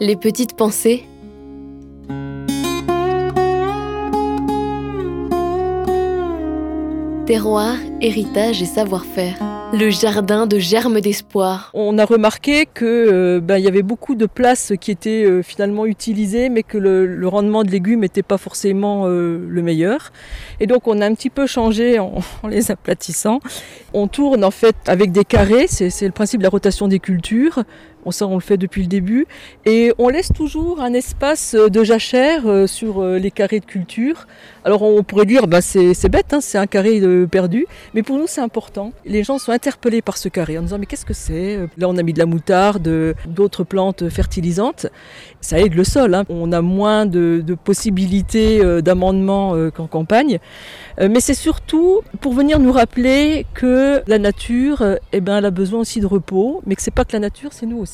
Les petites pensées. Terroir, héritage et savoir-faire. Le jardin de germes d'espoir. On a remarqué que euh, ben, il y avait beaucoup de places qui étaient euh, finalement utilisées, mais que le, rendement de légumes n'était pas forcément euh, le meilleur. Et donc on a un petit peu changé en, en les aplatissant. On tourne en fait avec des carrés, c'est le principe de la rotation des cultures. On ça, on le fait depuis le début. Et on laisse toujours un espace de jachère euh, sur euh, les carrés de culture. Alors on pourrait dire, bah, c'est bête, hein, c'est un carré euh, perdu. Mais pour nous, c'est important. Les gens sont interpellés par ce carré en disant, mais qu'est-ce que c'est Là, on a mis de la moutarde, euh, d'autres plantes fertilisantes. Ça aide le sol. hein. On a moins de, possibilités euh, d'amendement euh, qu'en campagne. Euh, Mais c'est surtout pour venir nous rappeler que la nature, euh, eh ben, elle a besoin aussi de repos, mais que c'est pas que la nature, c'est nous aussi.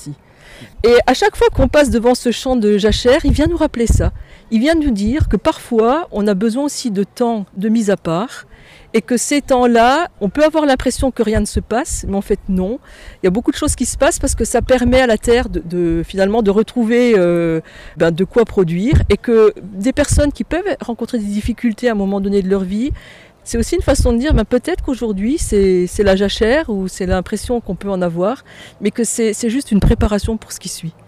Et à chaque fois qu'on passe devant ce champ de jachère, il vient nous rappeler ça. Il vient nous dire que parfois, on a besoin aussi de temps de mise à part et que ces temps-là, on peut avoir l'impression que rien ne se passe, mais en fait non. Il y a beaucoup de choses qui se passent parce que ça permet à la terre de, finalement de retrouver euh, ben, de quoi produire et que des personnes qui peuvent rencontrer des difficultés à un moment donné de leur vie, c'est aussi une façon de dire ben, peut-être qu'aujourd'hui c'est la jachère ou c'est l'impression qu'on peut en avoir, mais que c'est juste une préparation pour ce qui suit.